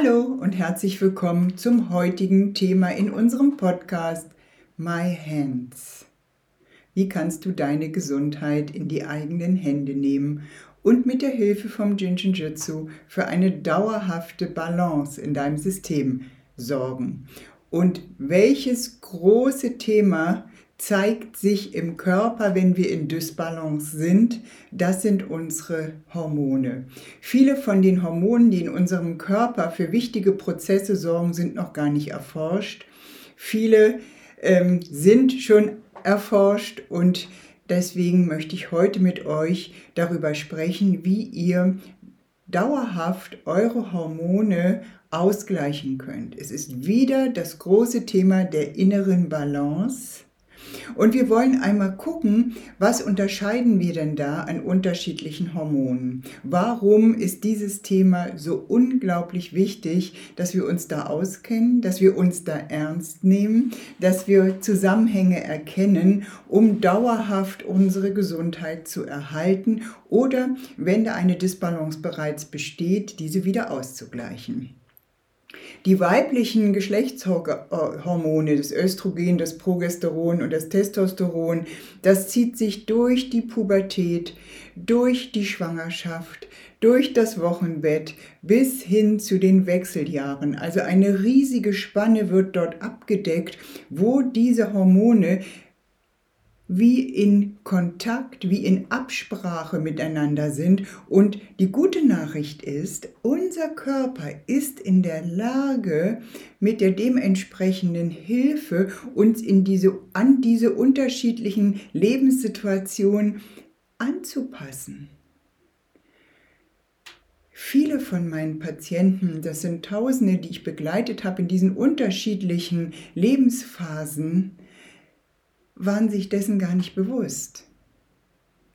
Hallo und herzlich willkommen zum heutigen Thema in unserem Podcast My Hands. Wie kannst du deine Gesundheit in die eigenen Hände nehmen und mit der Hilfe vom Jinshinjutsu für eine dauerhafte Balance in deinem System sorgen? Und welches große Thema zeigt sich im Körper, wenn wir in Dysbalance sind. Das sind unsere Hormone. Viele von den Hormonen, die in unserem Körper für wichtige Prozesse sorgen, sind noch gar nicht erforscht. Viele ähm, sind schon erforscht und deswegen möchte ich heute mit euch darüber sprechen, wie ihr dauerhaft eure Hormone ausgleichen könnt. Es ist wieder das große Thema der inneren Balance und wir wollen einmal gucken, was unterscheiden wir denn da an unterschiedlichen Hormonen? Warum ist dieses Thema so unglaublich wichtig, dass wir uns da auskennen, dass wir uns da ernst nehmen, dass wir Zusammenhänge erkennen, um dauerhaft unsere Gesundheit zu erhalten oder, wenn da eine Disbalance bereits besteht, diese wieder auszugleichen. Die weiblichen Geschlechtshormone, das Östrogen, das Progesteron und das Testosteron, das zieht sich durch die Pubertät, durch die Schwangerschaft, durch das Wochenbett bis hin zu den Wechseljahren. Also eine riesige Spanne wird dort abgedeckt, wo diese Hormone wie in Kontakt, wie in Absprache miteinander sind. Und die gute Nachricht ist, unser Körper ist in der Lage, mit der dementsprechenden Hilfe uns in diese, an diese unterschiedlichen Lebenssituationen anzupassen. Viele von meinen Patienten, das sind Tausende, die ich begleitet habe in diesen unterschiedlichen Lebensphasen, waren sich dessen gar nicht bewusst.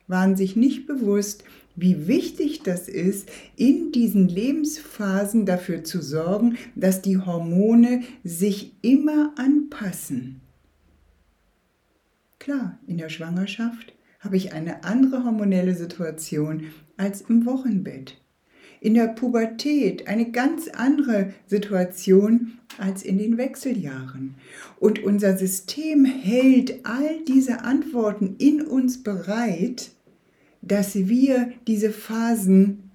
Waren sich nicht bewusst, wie wichtig das ist, in diesen Lebensphasen dafür zu sorgen, dass die Hormone sich immer anpassen. Klar, in der Schwangerschaft habe ich eine andere hormonelle Situation als im Wochenbett in der Pubertät eine ganz andere Situation als in den Wechseljahren. Und unser System hält all diese Antworten in uns bereit, dass wir diese Phasen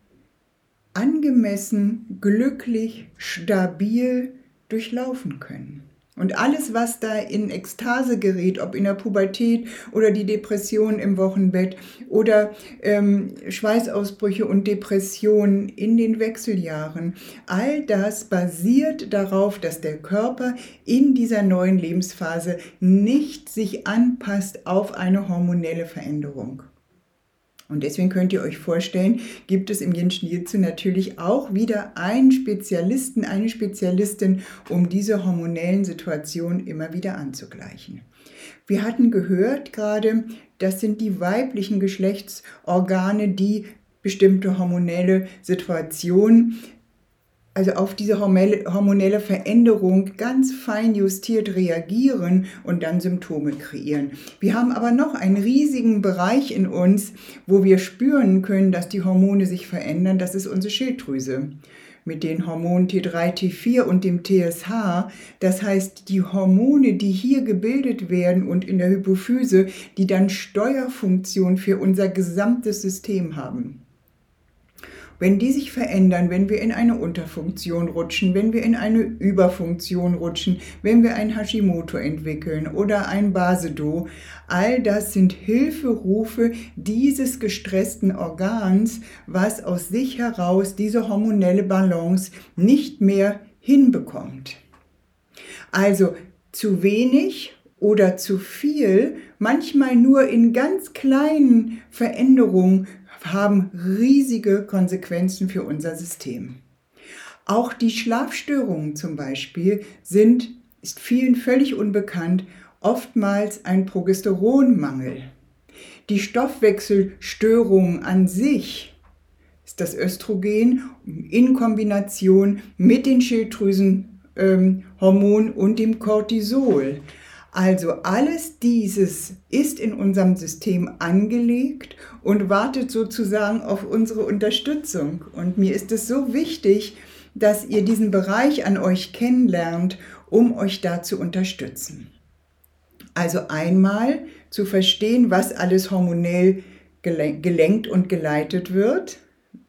angemessen, glücklich, stabil durchlaufen können. Und alles, was da in Ekstase gerät, ob in der Pubertät oder die Depression im Wochenbett oder ähm, Schweißausbrüche und Depressionen in den Wechseljahren, all das basiert darauf, dass der Körper in dieser neuen Lebensphase nicht sich anpasst auf eine hormonelle Veränderung. Und deswegen könnt ihr euch vorstellen, gibt es im Jinshin Jitsu natürlich auch wieder einen Spezialisten, eine Spezialistin, um diese hormonellen Situationen immer wieder anzugleichen. Wir hatten gehört gerade, das sind die weiblichen Geschlechtsorgane, die bestimmte hormonelle Situationen also auf diese hormonelle Veränderung ganz fein justiert reagieren und dann Symptome kreieren. Wir haben aber noch einen riesigen Bereich in uns, wo wir spüren können, dass die Hormone sich verändern. Das ist unsere Schilddrüse mit den Hormonen T3, T4 und dem TSH. Das heißt, die Hormone, die hier gebildet werden und in der Hypophyse, die dann Steuerfunktion für unser gesamtes System haben. Wenn die sich verändern, wenn wir in eine Unterfunktion rutschen, wenn wir in eine Überfunktion rutschen, wenn wir ein Hashimoto entwickeln oder ein Basedo, all das sind Hilferufe dieses gestressten Organs, was aus sich heraus diese hormonelle Balance nicht mehr hinbekommt. Also zu wenig oder zu viel, manchmal nur in ganz kleinen Veränderungen haben riesige Konsequenzen für unser System. Auch die Schlafstörungen zum Beispiel sind ist vielen völlig unbekannt, oftmals ein Progesteronmangel. Die Stoffwechselstörung an sich ist das Östrogen in Kombination mit den Schilddrüsenhormonen ähm, und dem Cortisol. Also alles dieses ist in unserem System angelegt und wartet sozusagen auf unsere Unterstützung. Und mir ist es so wichtig, dass ihr diesen Bereich an euch kennenlernt, um euch da zu unterstützen. Also einmal zu verstehen, was alles hormonell gelenkt und geleitet wird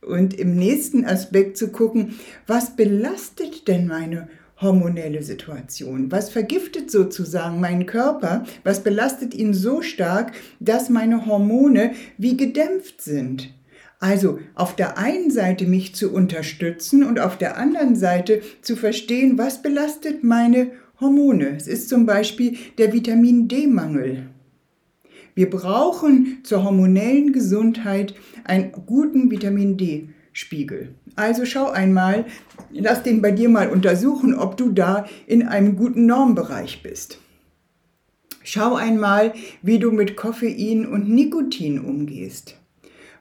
und im nächsten Aspekt zu gucken, was belastet denn meine hormonelle Situation? Was vergiftet sozusagen meinen Körper? Was belastet ihn so stark, dass meine Hormone wie gedämpft sind? Also auf der einen Seite mich zu unterstützen und auf der anderen Seite zu verstehen, was belastet meine Hormone. Es ist zum Beispiel der Vitamin D-Mangel. Wir brauchen zur hormonellen Gesundheit einen guten Vitamin D-Spiegel. Also schau einmal, lass den bei dir mal untersuchen, ob du da in einem guten Normbereich bist. Schau einmal, wie du mit Koffein und Nikotin umgehst.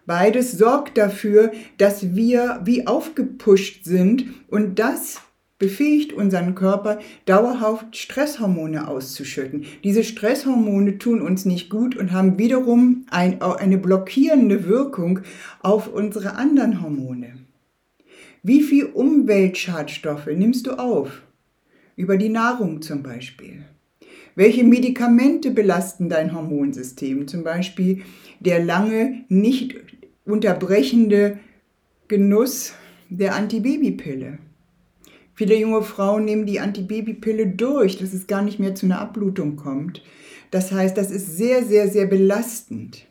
Beides sorgt dafür, dass wir wie aufgepusht sind und das befähigt unseren Körper, dauerhaft Stresshormone auszuschütten. Diese Stresshormone tun uns nicht gut und haben wiederum ein, eine blockierende Wirkung auf unsere anderen Hormone. Wie viel Umweltschadstoffe nimmst du auf? Über die Nahrung zum Beispiel. Welche Medikamente belasten dein Hormonsystem? Zum Beispiel der lange nicht unterbrechende Genuss der Antibabypille. Viele junge Frauen nehmen die Antibabypille durch, dass es gar nicht mehr zu einer Abblutung kommt. Das heißt, das ist sehr, sehr, sehr belastend.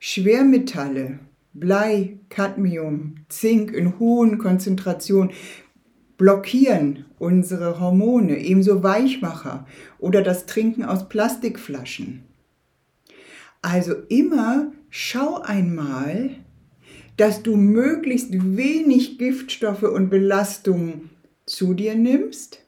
Schwermetalle, Blei, Cadmium, Zink in hohen Konzentrationen blockieren unsere Hormone, ebenso Weichmacher oder das Trinken aus Plastikflaschen. Also immer schau einmal, dass du möglichst wenig Giftstoffe und Belastungen zu dir nimmst.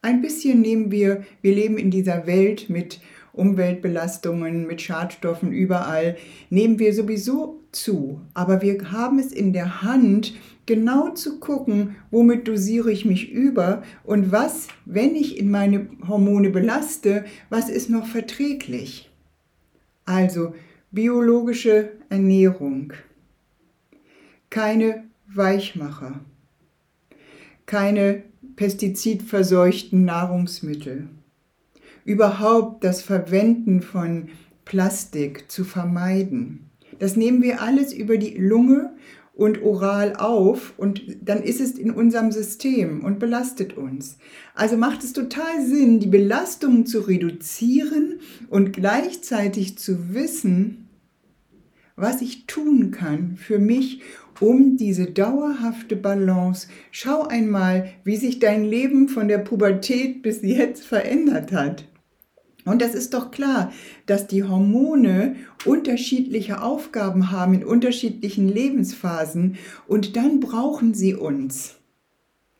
Ein bisschen nehmen wir, wir leben in dieser Welt mit Umweltbelastungen, mit Schadstoffen überall, nehmen wir sowieso zu. Aber wir haben es in der Hand, genau zu gucken, womit dosiere ich mich über und was, wenn ich in meine Hormone belaste, was ist noch verträglich. Also biologische Ernährung, keine Weichmacher keine pestizidverseuchten Nahrungsmittel. Überhaupt das Verwenden von Plastik zu vermeiden. Das nehmen wir alles über die Lunge und oral auf und dann ist es in unserem System und belastet uns. Also macht es total Sinn, die Belastungen zu reduzieren und gleichzeitig zu wissen, was ich tun kann für mich, um diese dauerhafte Balance. Schau einmal, wie sich dein Leben von der Pubertät bis jetzt verändert hat. Und das ist doch klar, dass die Hormone unterschiedliche Aufgaben haben in unterschiedlichen Lebensphasen und dann brauchen sie uns.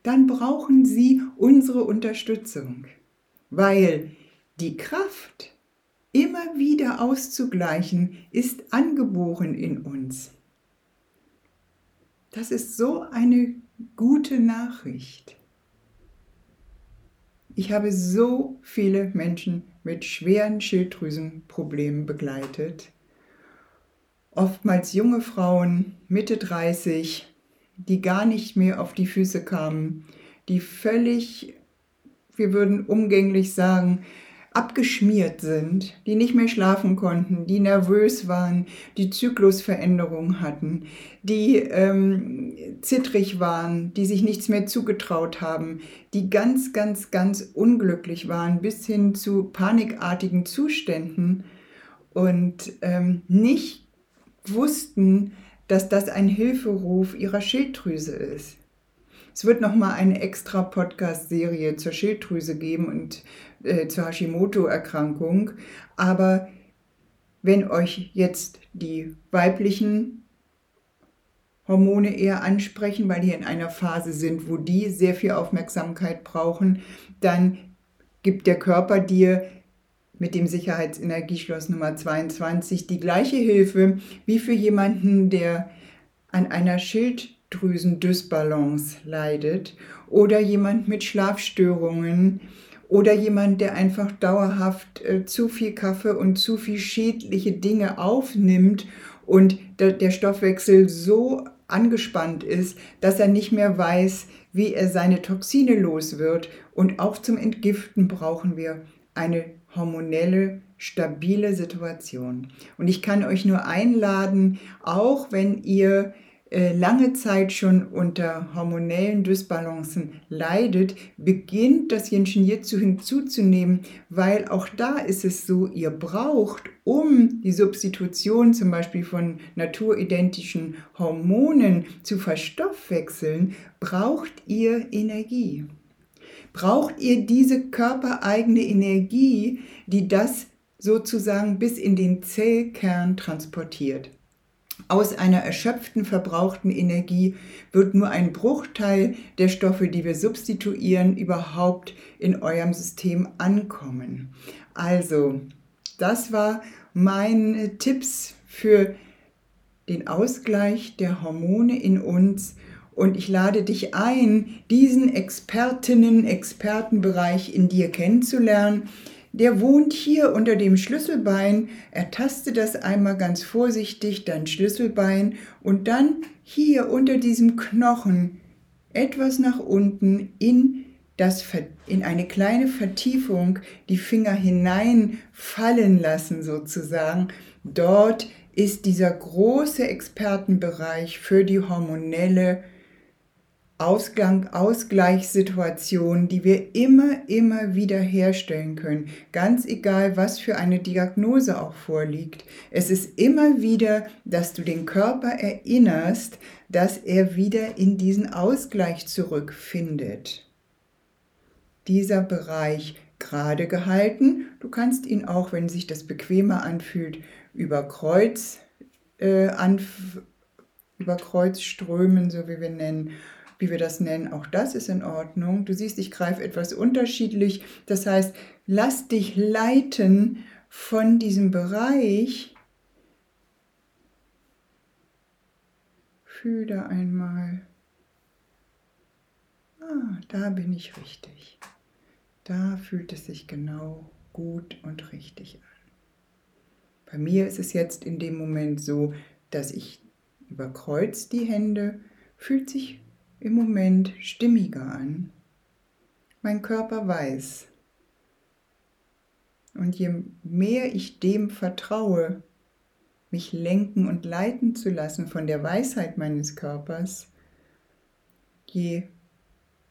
Dann brauchen sie unsere Unterstützung, weil die Kraft, immer wieder auszugleichen, ist angeboren in uns. Das ist so eine gute Nachricht. Ich habe so viele Menschen mit schweren Schilddrüsenproblemen begleitet. Oftmals junge Frauen, Mitte 30, die gar nicht mehr auf die Füße kamen, die völlig, wir würden umgänglich sagen, abgeschmiert sind, die nicht mehr schlafen konnten, die nervös waren, die Zyklusveränderungen hatten, die ähm, zittrig waren, die sich nichts mehr zugetraut haben, die ganz, ganz, ganz unglücklich waren, bis hin zu panikartigen Zuständen und ähm, nicht wussten, dass das ein Hilferuf ihrer Schilddrüse ist. Es wird nochmal eine extra Podcast-Serie zur Schilddrüse geben und äh, zur Hashimoto-Erkrankung. Aber wenn euch jetzt die weiblichen Hormone eher ansprechen, weil die in einer Phase sind, wo die sehr viel Aufmerksamkeit brauchen, dann gibt der Körper dir mit dem Sicherheitsenergieschloss Nummer 22 die gleiche Hilfe wie für jemanden, der an einer Schilddrüsendysbalance leidet oder jemand mit Schlafstörungen oder jemand, der einfach dauerhaft äh, zu viel Kaffee und zu viel schädliche Dinge aufnimmt und der, der Stoffwechsel so angespannt ist, dass er nicht mehr weiß, wie er seine Toxine los wird. Und auch zum Entgiften brauchen wir eine hormonelle, stabile Situation. Und ich kann euch nur einladen, auch wenn ihr lange Zeit schon unter hormonellen Dysbalancen leidet, beginnt das Yin Jitsu hinzuzunehmen, weil auch da ist es so, ihr braucht, um die Substitution zum Beispiel von naturidentischen Hormonen zu verstoffwechseln, braucht ihr Energie. Braucht ihr diese körpereigene Energie, die das sozusagen bis in den Zellkern transportiert. Aus einer erschöpften, verbrauchten Energie wird nur ein Bruchteil der Stoffe, die wir substituieren, überhaupt in eurem System ankommen. Also, das war meine Tipps für den Ausgleich der Hormone in uns. Und ich lade dich ein, diesen Expertinnen, Expertenbereich in dir kennenzulernen der wohnt hier unter dem Schlüsselbein. Ertaste das einmal ganz vorsichtig, dein Schlüsselbein und dann hier unter diesem Knochen etwas nach unten in, das, in eine kleine Vertiefung die Finger hineinfallen lassen sozusagen. Dort ist dieser große Expertenbereich für die hormonelle Ausgang, Ausgleichssituation, die wir immer, immer wieder herstellen können. Ganz egal, was für eine Diagnose auch vorliegt. Es ist immer wieder, dass du den Körper erinnerst, dass er wieder in diesen Ausgleich zurückfindet. Dieser Bereich gerade gehalten. Du kannst ihn auch, wenn sich das bequemer anfühlt, über Kreuz, äh, anf über Kreuz strömen, so wie wir nennen wie wir das nennen, auch das ist in Ordnung. Du siehst, ich greife etwas unterschiedlich. Das heißt, lass dich leiten von diesem Bereich. Fühle einmal. Ah, da bin ich richtig. Da fühlt es sich genau gut und richtig an. Bei mir ist es jetzt in dem Moment so, dass ich überkreuz die Hände, fühlt sich im Moment stimmiger an. Mein Körper weiß. Und je mehr ich dem vertraue, mich lenken und leiten zu lassen von der Weisheit meines Körpers, je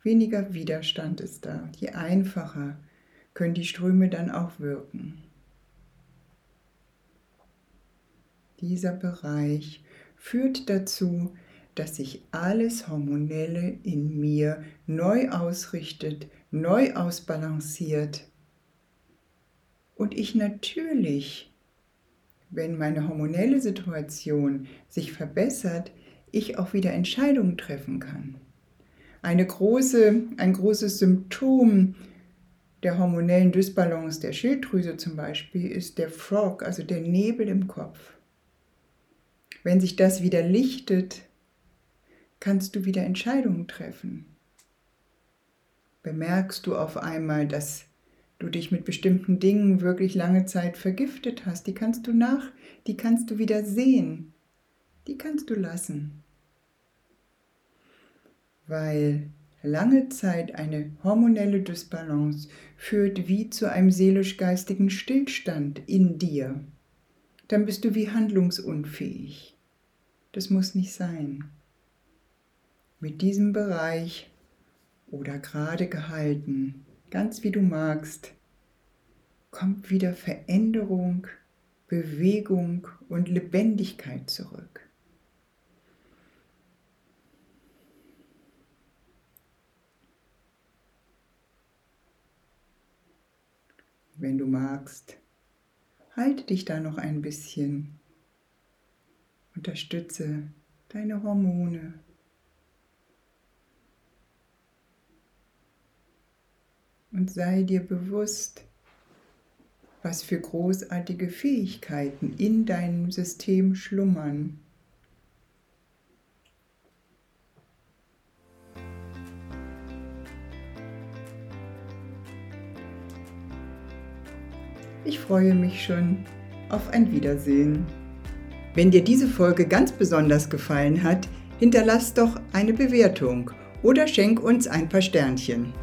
weniger Widerstand ist da, je einfacher können die Ströme dann auch wirken. Dieser Bereich führt dazu, dass sich alles Hormonelle in mir neu ausrichtet, neu ausbalanciert. Und ich natürlich, wenn meine hormonelle Situation sich verbessert, ich auch wieder Entscheidungen treffen kann. Eine große, ein großes Symptom der hormonellen Dysbalance der Schilddrüse zum Beispiel ist der Frog, also der Nebel im Kopf. Wenn sich das wieder lichtet, kannst du wieder Entscheidungen treffen. Bemerkst du auf einmal, dass du dich mit bestimmten Dingen wirklich lange Zeit vergiftet hast, die kannst du nach, die kannst du wieder sehen, die kannst du lassen. Weil lange Zeit eine hormonelle Dysbalance führt wie zu einem seelisch-geistigen Stillstand in dir. Dann bist du wie handlungsunfähig. Das muss nicht sein mit diesem Bereich oder gerade gehalten, ganz wie du magst, kommt wieder Veränderung, Bewegung und Lebendigkeit zurück. Wenn du magst, halte dich da noch ein bisschen. Unterstütze deine Hormone. Und sei dir bewusst, was für großartige Fähigkeiten in deinem System schlummern. Ich freue mich schon auf ein Wiedersehen. Wenn dir diese Folge ganz besonders gefallen hat, hinterlass doch eine Bewertung oder schenk uns ein paar Sternchen.